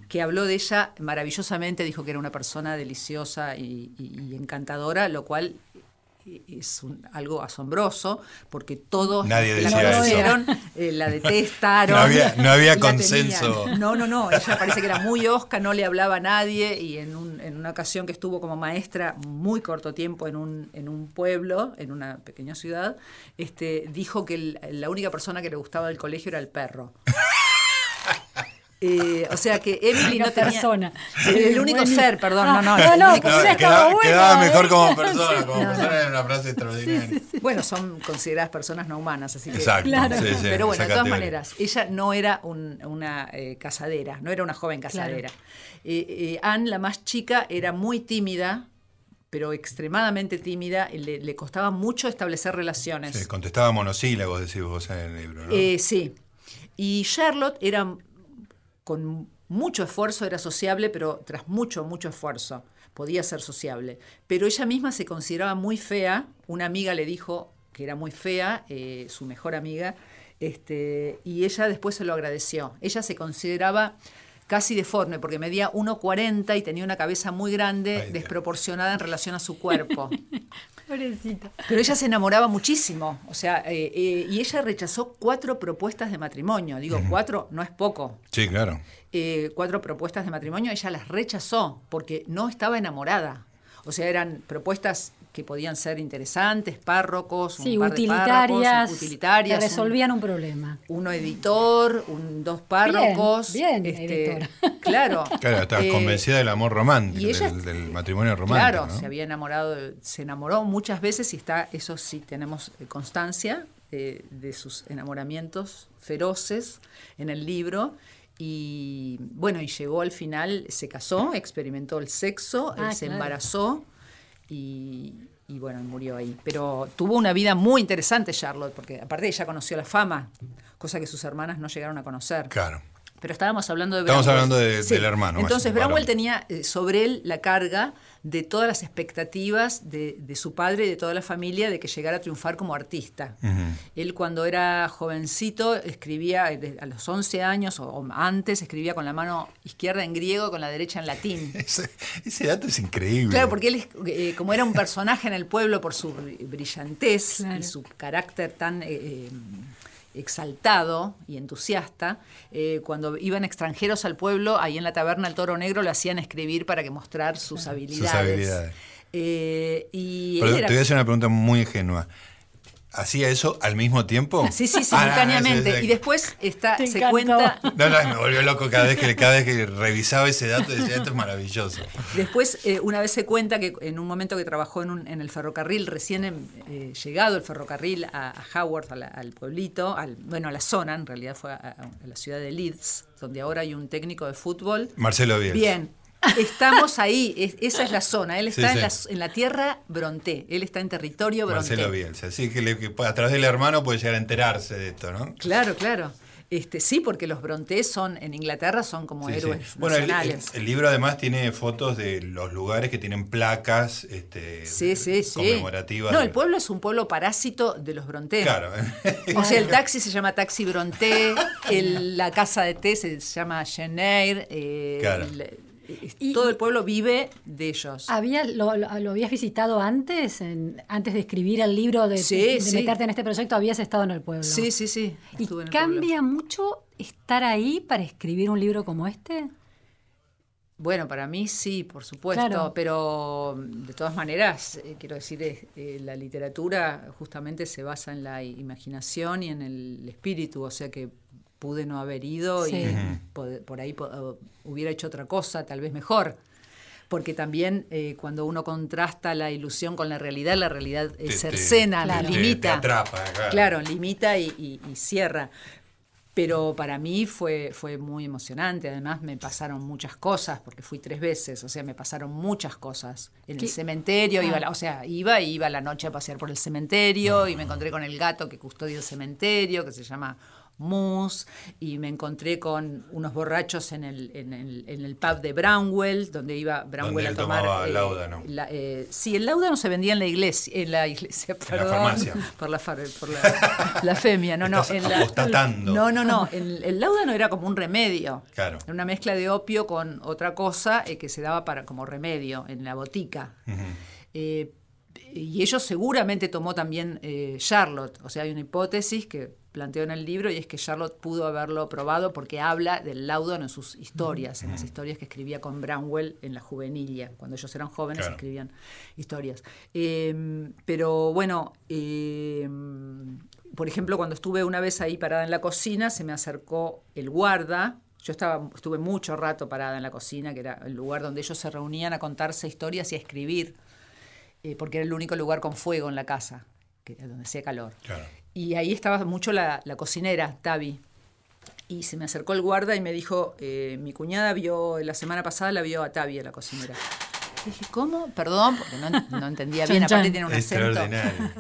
que habló de ella maravillosamente, dijo que era una persona deliciosa y, y- y encantadora, lo cual es un- algo asombroso, porque todos Nadie la conocieron, eh, la detestaron. No había- no había la consenso. tenían. No, no, no, ella parece que era muy osca, no le hablaba a nadie y en, un- en una ocasión que estuvo como maestra muy corto tiempo en un, en un pueblo, en una pequeña ciudad, este, dijo que el- la única persona que le gustaba del colegio era el perro. Eh, o sea que Emily no tenía... persona. El, único ser, perdón, no, no. No, no, quedaba, bueno, quedaba ¿eh? mejor como persona, como No, no. persona era una frase extraordinaria. Bueno, son consideradas personas no humanas, así que. Exacto, Claro. sí, sí, Pero bueno, de todas maneras, ella no era un- una eh, casadera, no era una joven casadera. Eh, eh, Anne, la más chica, era muy tímida, pero extremadamente tímida, le, le costaba mucho establecer relaciones. Sí, contestaba monosílabos, decís vos en el libro, ¿no? Eh, sí. Y Charlotte era, con mucho esfuerzo, era sociable, pero tras mucho, mucho esfuerzo podía ser sociable. Pero ella misma se consideraba muy fea. Una amiga le dijo que era muy fea, eh, su mejor amiga, este, y ella después se lo agradeció. Ella se consideraba casi deforme, porque medía 1,40 y tenía una cabeza muy grande, Ay, desproporcionada en relación a su cuerpo. Pobrecita. Pero ella se enamoraba muchísimo, o sea, eh, eh, y ella rechazó cuatro propuestas de matrimonio. Digo, cuatro no es poco. Sí, claro. Eh, cuatro propuestas de matrimonio, ella las rechazó porque no estaba enamorada. O sea, eran propuestas que podían ser interesantes, párrocos, Sí, un par de utilitarias, párrocos, utilitarias, que resolvían un problema. uno editor, un, dos párrocos. bien, editora. Claro. Claro, estabas Eh, convencida del amor romántico, y ella- del, del matrimonio romántico. Claro, ¿no? se había enamorado, de- se enamoró muchas veces y está, eso sí tenemos eh, constancia eh, de sus enamoramientos feroces en el libro. Y bueno, y llegó al final, se casó, experimentó el sexo, Ah, se claro. embarazó y, y bueno, murió ahí. Pero tuvo una vida muy interesante Charlotte, porque aparte ella conoció la fama, cosa que sus hermanas no llegaron a conocer. Claro. Pero estábamos hablando de Estamos Bramwell. hablando de- del hermano, más Entonces, varón. Bramwell tenía eh, sobre él la carga de todas las expectativas de, de su padre y de toda la familia de que llegara a triunfar como artista. Él cuando era jovencito escribía, eh, a los 11 años o, antes, escribía con la mano izquierda en griego, con la derecha en latín. Ese, ese dato es increíble. Claro, porque él, eh, como era un personaje en el pueblo por su bri- brillantez Claro. y su carácter tan eh, exaltado y entusiasta, eh, cuando iban extranjeros al pueblo, ahí en la taberna El Toro Negro lo hacían escribir para que mostrar sus habilidades. habilidades. Eh, y Pero era- te voy a hacer una pregunta muy ingenua. ¿Hacía eso al mismo tiempo? Sí, sí, Ah, simultáneamente. sí, sí. Y después está, Te se encantó. cuenta No, no, me volvió loco cada vez que, cada vez que revisaba ese dato decía, esto es maravilloso. Después, eh, una vez se cuenta que en un momento que trabajó en, un- en el ferrocarril, recién em, eh, llegado el ferrocarril a, a Howard, a la- al pueblito, al, bueno, a la zona, en realidad fue a, a la ciudad de Leeds, donde ahora hay un técnico de fútbol. Marcelo Bielsa. Bien, estamos ahí, es- esa es la zona. Él está sí. En, la, en la tierra Bronté, él está en territorio Bronté. Marcelo Bielsa. Así que, le- que a través del hermano puede llegar a enterarse de esto, ¿no? Claro, claro. Este, sí, porque los Brontés son, en Inglaterra son como Sí, héroes Bueno, el, nacionales. el- el libro además tiene fotos de los lugares que tienen placas este, conmemorativas. No, el pueblo es un pueblo parásito de los Bronté. Claro. O sea, el taxi se llama Taxi Bronté, el- la casa de té se llama Geneir, eh, Claro. Y- todo el pueblo vive de ellos. ¿Había, lo, lo- lo habías visitado antes? En- antes de escribir el libro, de, Sí, de- de sí. meterte en este proyecto, habías estado en el pueblo. Sí, sí, sí. ¿Y estuve en el pueblo. cambia mucho estar ahí para escribir un libro como este? Bueno, para mí sí, por supuesto, Claro. pero de todas maneras, eh, quiero decir, eh, la literatura justamente se basa en la imaginación y en el espíritu, o sea que pude no haber ido Sí. y por ahí po- hubiera hecho otra cosa, tal vez mejor. Porque también eh, cuando uno contrasta la ilusión con la realidad, la realidad eh, Te- te- cercena, Claro. te- limita. te atrapa, claro. Claro, limita y, y- y cierra. Pero para mí fue, fue muy emocionante. Además, me pasaron muchas cosas, porque fui tres veces. O sea, me pasaron muchas cosas. En ¿Qué? el cementerio, Ah. iba, la- o sea, iba y iba a la noche a pasear por el cementerio y me encontré con el gato que custodia el cementerio, que se llama Moose, y me encontré con unos borrachos en el, en el, en el pub de Brownwell, donde iba Brownwell Donde a tomar. tomaba eh, láudano. la- eh, sí, el láudano se vendía en la iglesia, en la iglesia, la perdón, farmacia. por la, far- por la, la femia, no, no, Estás en la, no, no, no, el, el láudano era como un remedio, Claro. era una mezcla de opio con otra cosa eh, que se daba para como remedio en la botica. Eh, y ellos seguramente tomó también eh, Charlotte, o sea, hay una hipótesis que planteo en el libro y es que Charlotte pudo haberlo probado porque habla del láudano en sus historias, en las historias que escribía con Brownwell en la juvenilla, cuando ellos eran jóvenes Claro. escribían historias. Eh, pero bueno, eh, por ejemplo, cuando estuve una vez ahí parada en la cocina, se me acercó el guarda. Yo estaba, estuve mucho rato parada en la cocina, que era el lugar donde ellos se reunían a contarse historias y a escribir, eh, porque era el único lugar con fuego en la casa, que, donde hacía calor. Claro. Y ahí estaba mucho la, la cocinera, Tavi. Y se me acercó el guarda y me dijo, eh, mi cuñada vio, la semana pasada la vio a Tavi, a la cocinera. Dije, ¿cómo? Perdón, porque no, no entendía bien, aparte tiene un acento.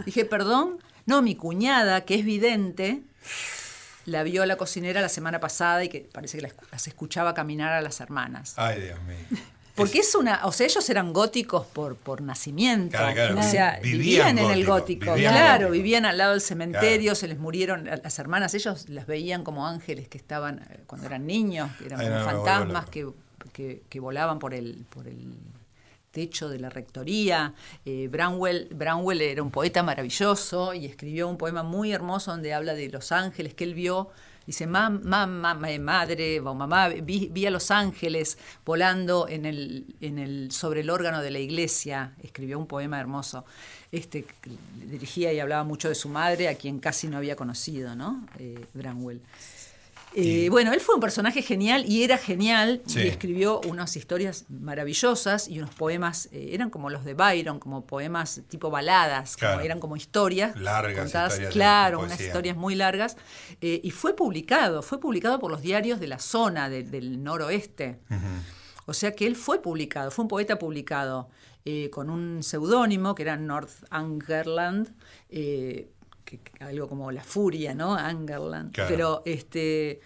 Dije, perdón. No, mi cuñada, que es vidente, la vio a la cocinera la semana pasada y que parece que las escuchaba caminar a las hermanas. Ay, Dios mío. Porque es una, o sea, ellos eran góticos por, por nacimiento. Claro, claro. O sea, Vivían vivían, en el gótico, vivían claro, gótico. vivían al lado del cementerio, Claro. se les murieron las hermanas, ellos las veían como ángeles que estaban eh, cuando eran niños, que eran Ay, no, fantasmas que, que volaban por el, por el techo de la rectoría. Eh, Brownwell, Brownwell era un poeta maravilloso y escribió un poema muy hermoso donde habla de los ángeles que él vio Dice, mamá, madre o mamá, vi, a los ángeles volando en el, en el, sobre el órgano de la iglesia. Escribió un poema hermoso. Este, dirigía y hablaba mucho de su madre, a quien casi no había conocido, ¿no? Eh, Branwell. Eh, bueno, él fue un personaje genial y era genial y escribió unas historias maravillosas y unos poemas, eh, eran como los de Byron, como poemas tipo baladas, eran como historias largas, claro, unas historias muy largas eh, y fue publicado, fue publicado por los diarios de la zona del noroeste. O sea que él fue publicado, fue un poeta publicado con un seudónimo que era North Algo como la furia, ¿no? Angerland. Pero este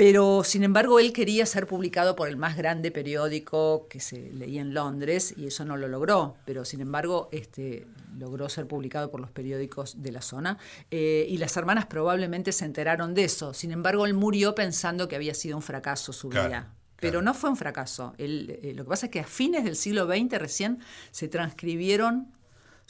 pero sin embargo él quería ser publicado por el más grande periódico que se leía en Londres y eso no lo logró, pero sin embargo este, logró ser publicado por los periódicos de la zona eh, y las hermanas probablemente se enteraron de eso. Sin embargo él murió pensando que había sido un fracaso su vida. Pero no fue un fracaso. Eh, lo que pasa es que a fines del siglo XX recién se transcribieron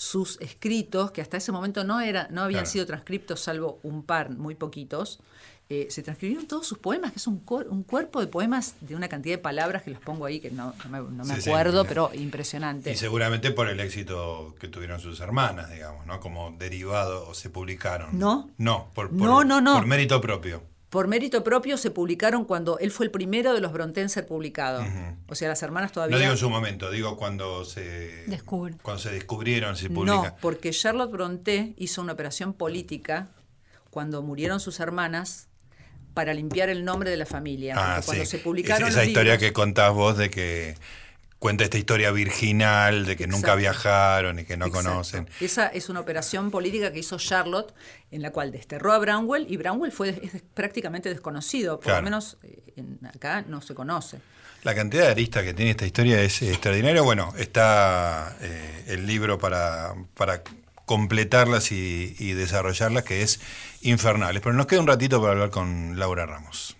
sus escritos, que hasta ese momento no, era, no habían sido transcriptos, salvo un par, muy poquitos, eh, se transcribieron todos sus poemas, que es un, un, cuerpo de poemas de una cantidad de palabras que los pongo ahí, que no, me, acuerdo, pero impresionante. Y seguramente por el éxito que tuvieron sus hermanas, digamos, ¿no? Como derivado o se publicaron. No. No, por, no, no, no. por mérito propio por mérito propio se publicaron cuando él fue el primero de los Brontë en ser publicado. O sea, las hermanas todavía... No digo en su momento, digo cuando se, cuando se descubrieron, se publican. No, porque Charlotte Brontë hizo una operación política cuando murieron sus hermanas para limpiar el nombre de la familia. Ah, cuando se publicaron esa historia que contás vos de que cuenta esta historia virginal de que nunca viajaron y que no conocen. Esa es una operación política que hizo Charlotte en la cual desterró a Brownwell y Brownwell fue prácticamente desconocido, por lo menos eh, acá no se conoce. La cantidad de aristas que tiene esta historia es extraordinaria. Bueno, está eh, el libro para, para completarlas y, y desarrollarlas, que es Infernales. Pero nos queda un ratito para hablar con Laura Ramos.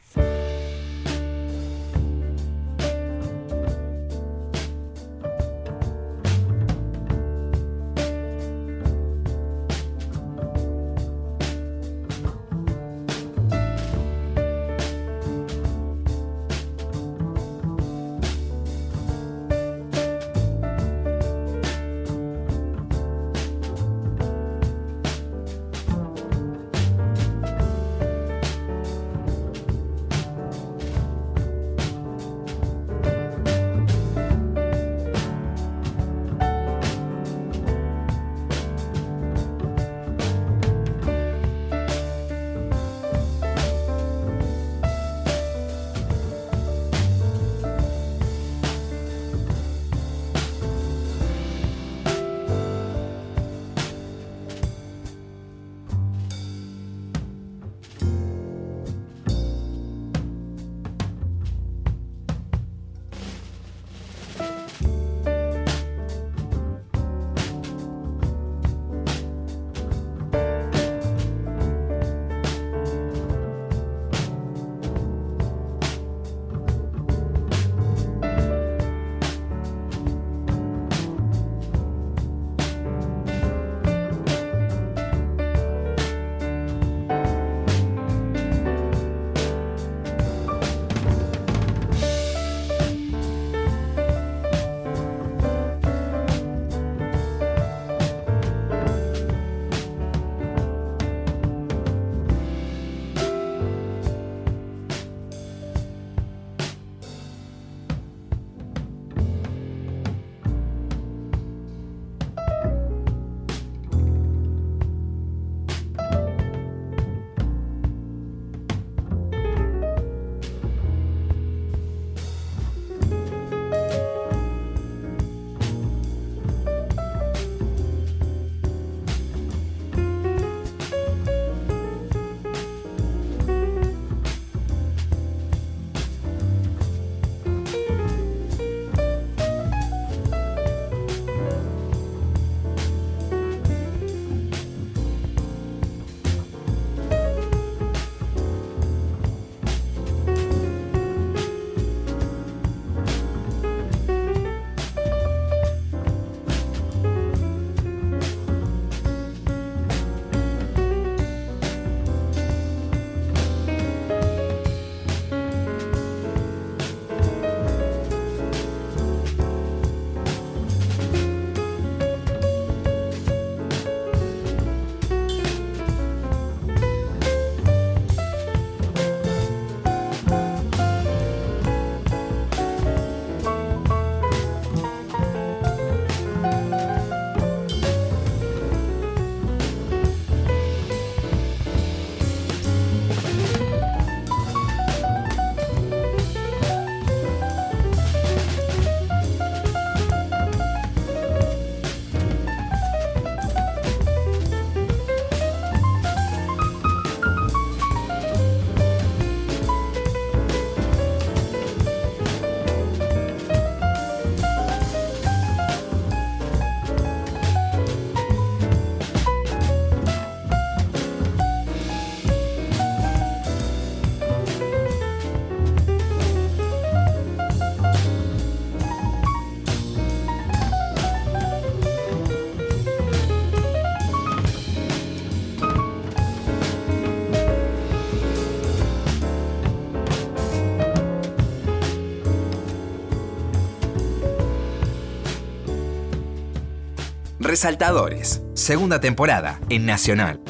Resaltadores, segunda temporada en Nacional.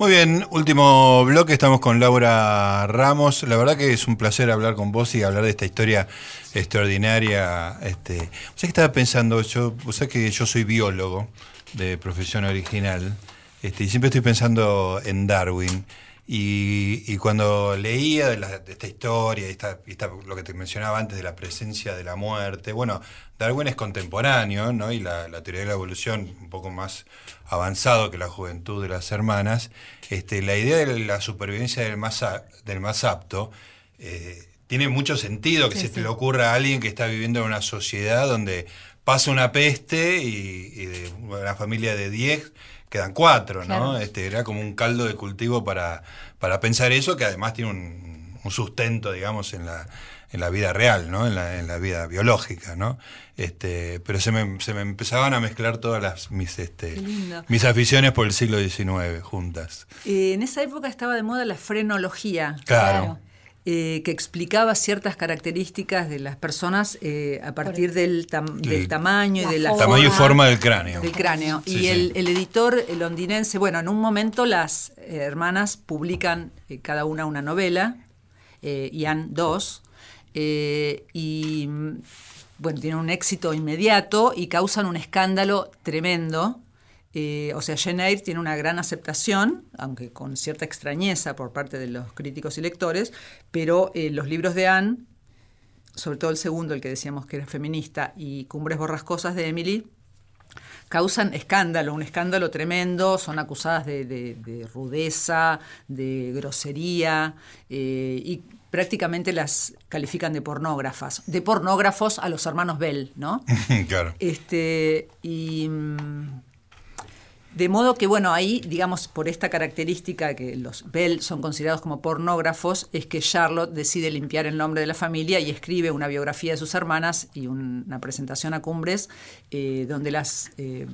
Muy bien, último bloque, estamos con Laura Ramos. La verdad que es un placer hablar con vos y hablar de esta historia extraordinaria. Este, que estaba pensando, yo, o que yo soy biólogo de profesión original, este, y siempre estoy pensando en Darwin. Y, y cuando leía de, la- de esta historia, esta- lo que te mencionaba antes de la presencia de la muerte, bueno, Darwin es contemporáneo, ¿no? Y la, la teoría de la evolución un poco más avanzado que la juventud de las hermanas. Este, la idea de la supervivencia del más, a- del más apto eh, tiene mucho sentido que Sí, se sí. te le ocurra a alguien que está viviendo en una sociedad donde pasa una peste y, y de una familia de 10 quedan cuatro, ¿no? Claro. Este, era como un caldo de cultivo para, para pensar eso, que además tiene un, un sustento, digamos, en la, en la vida real, ¿no? En la, en la vida biológica, ¿no? Este, pero se me, se me empezaban a mezclar todas las mis, este, mis aficiones por el siglo XIX juntas. Eh, en esa época estaba de moda la frenología. Claro. Eh, que explicaba ciertas características de las personas eh, a partir del, tam- del El tamaño y de la forma. Tamaño y forma del cráneo. del cráneo. Sí, y sí. El, el editor el londinense, bueno, en un momento las eh, hermanas publican eh, cada una una novela, eh, Ian dos, eh, y bueno, tienen un éxito inmediato y causan un escándalo tremendo. Eh, o sea, Jane Eyre tiene una gran aceptación, aunque con cierta extrañeza por parte de los críticos y lectores, pero eh, los libros de Anne, sobre todo el segundo, el que decíamos que era feminista, y Cumbres Borrascosas de Emily, causan escándalo, un escándalo tremendo, son acusadas de, de- de rudeza, de grosería, eh, y prácticamente las califican de pornógrafas, de pornógrafos a los hermanos Bell, ¿no? claro. Este, y mm, de modo que, bueno, ahí, digamos, por esta característica que los Bell son considerados como pornógrafos, es que Charlotte decide limpiar el nombre de la familia y escribe una biografía de sus hermanas y un- una presentación a cumbres eh, donde las, eh,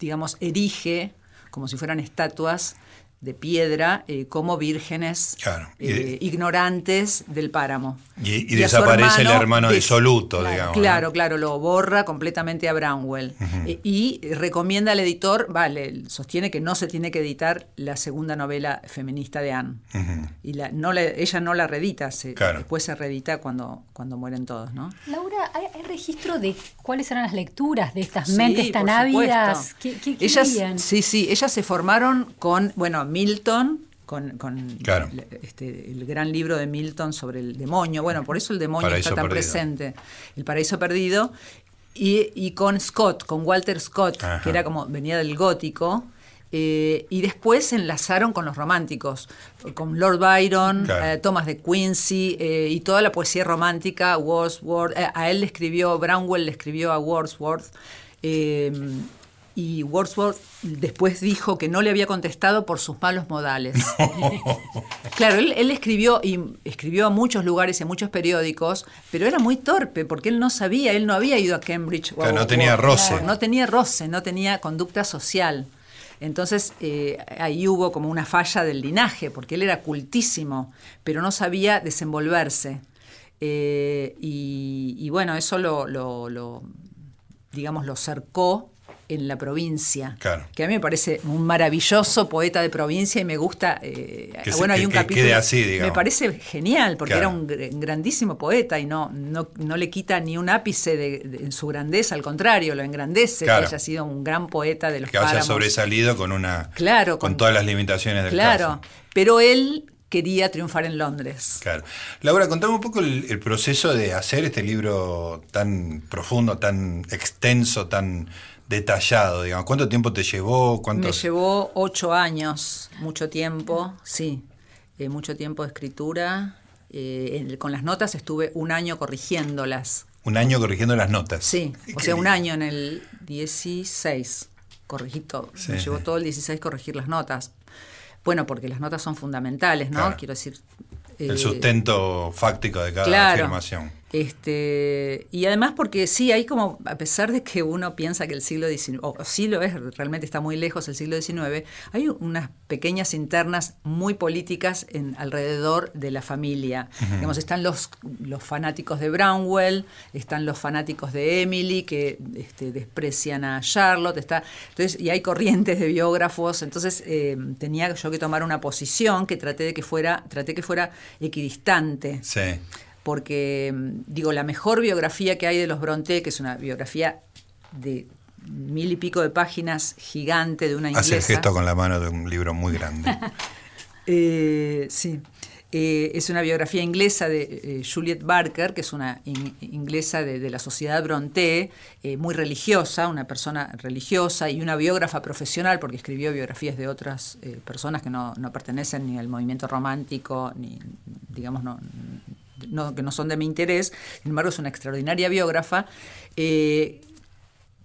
digamos, erige como si fueran estatuas de piedra eh, como vírgenes Claro. Y eh, ignorantes del páramo. Y, desaparece el hermano disoluto, claro, digamos. ¿no? Claro, claro, lo borra completamente a Brownwell. Eh, y recomienda al editor, vale, sostiene que no se tiene que editar la segunda novela feminista de Anne. Y la, no la- ella no la reedita, se- Claro. después se reedita cuando, cuando mueren todos, ¿no? Laura, ¿hay, hay registro de cuáles eran las lecturas de estas Sí, mentes tan por ávidas? ¿Qué, qué, qué ellas, sí, sí, ellas se formaron con, bueno, Milton, con, con Claro. el, este, el gran libro de Milton sobre el demonio. Bueno, por eso el demonio Paraíso está tan Perdido. presente. El paraíso perdido. Y, y con Scott, con Walter Scott, Ajá. que era como, venía del gótico. eh, y después se enlazaron con los románticos, con Lord Byron, Claro. eh, Thomas de Quincy eh, y toda la poesía romántica, Wordsworth. a él le escribió, Brownwell le escribió a Wordsworth. Y Wordsworth después dijo que no le había contestado por sus malos modales. claro, él, él escribió y escribió a muchos lugares y a muchos periódicos, pero era muy torpe porque él no sabía, él no había ido a Cambridge. o a Claro, no tenía roce. No tenía roce, no tenía conducta social. Entonces eh, ahí hubo como una falla del linaje, porque él era cultísimo, pero no sabía desenvolverse. Eh, y, y bueno, eso lo, lo- lo, digamos, lo cercó en la provincia. Claro. Que a mí me parece un maravilloso poeta de provincia y me gusta. eh, Que se- bueno, hay un que capítulo. quede así, digamos. Me parece genial, porque Claro. era un gr- grandísimo poeta y no, no, no le quita ni un ápice de, de- en su grandeza, al contrario, lo engrandece Claro. que haya sido un gran poeta de los Que haya páramos. sobresalido con una Claro, con, con- todas las limitaciones del Claro, caso. pero él quería triunfar en Londres. Claro. Laura, contame un poco el, el proceso de hacer este libro tan profundo, tan extenso, tan detallado, digamos. ¿Cuánto tiempo te llevó? Me llevó ocho años, mucho tiempo, sí, eh, mucho tiempo de escritura. Eh, en- con las notas estuve un año corrigiéndolas. Un año corrigiendo las notas. Sí, o sea, un año en el 16 corregí todo. Sí, Me llevó sí. todo el 16 corregir las notas. Bueno, porque las notas son fundamentales, ¿no? Claro. Quiero decir... El eh, sustento fáctico de cada claro. afirmación. Este, y además porque sí, hay como, a pesar de que uno piensa que el siglo XIX, o sí lo es, realmente está muy lejos el siglo XIX, hay unas pequeñas internas muy políticas en, alrededor de la familia. Digamos, están los, los fanáticos de Brownwell, están los fanáticos de Emily que este, desprecian a Charlotte, está, entonces, y hay corrientes de biógrafos, entonces eh, tenía yo que tomar una posición que traté de que fuera, traté que fuera equidistante. Sí porque, mm, digo, la mejor biografía que hay de los Bronte, que es una biografía de mil y pico de páginas, gigante, de una inglesa. Hace el gesto con la mano de un libro muy grande. Eh, sí. Eh, es una biografía inglesa de eh, Juliet Barker, que es una inglesa de, la sociedad Bronte, muy religiosa, una persona religiosa y una biógrafa profesional, porque escribió biografías de otras personas que no, no, pertenecen ni al movimiento romántico, ni, digamos, no, que no son de mi interés, sin embargo es una extraordinaria biógrafa. Eh,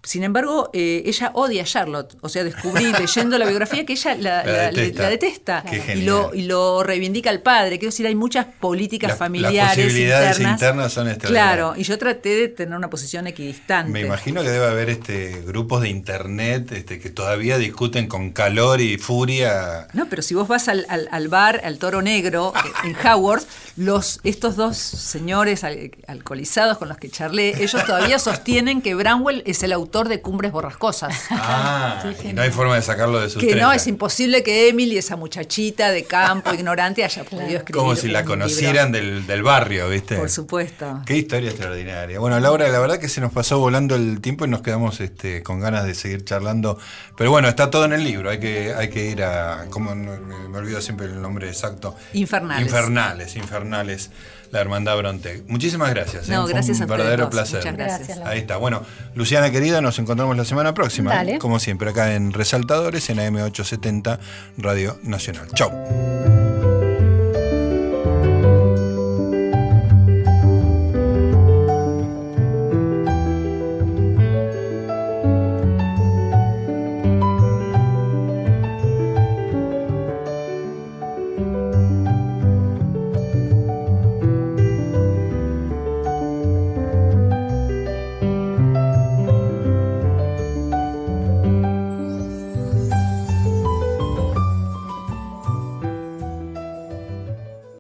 sin embargo, eh, ella odia a Charlotte. O sea, descubrí leyendo la biografía que ella la, detesta, y, lo, y, lo, reivindica al padre. Quiero decir, hay muchas políticas familiares. Las posibilidades internas, son Claro, y yo traté de tener una posición equidistante. Me imagino que debe haber este grupos de internet este, que todavía discuten con calor y furia. No, pero si vos vas al, al, bar, al Toro Negro, eh, en Howard, los, estos dos señores alcoholizados con los que charlé, ellos todavía sostienen que Bramwell es el autor de Cumbres Borrascosas. Ah, y no hay forma de sacarlo de su Que no, es imposible que Emily, esa muchachita de campo ignorante, haya podido escribir. Como si la conocieran del, barrio, ¿viste? Por supuesto. Qué historia extraordinaria. Bueno, Laura, la verdad que se nos pasó volando el tiempo y nos quedamos este, con ganas de seguir charlando. Pero bueno, está todo en el libro. Hay que, hay que ir a. ¿cómo? Me olvido siempre el nombre exacto. Infernales. Infernales, infernales la Hermandad Bronte. Muchísimas gracias. ¿eh? No, gracias un verdadero placer. Muchas gracias. Ahí está. Bueno, Luciana querida, nos encontramos la semana próxima. Como siempre, acá en Resaltadores, en AM870 Radio Nacional. Chau.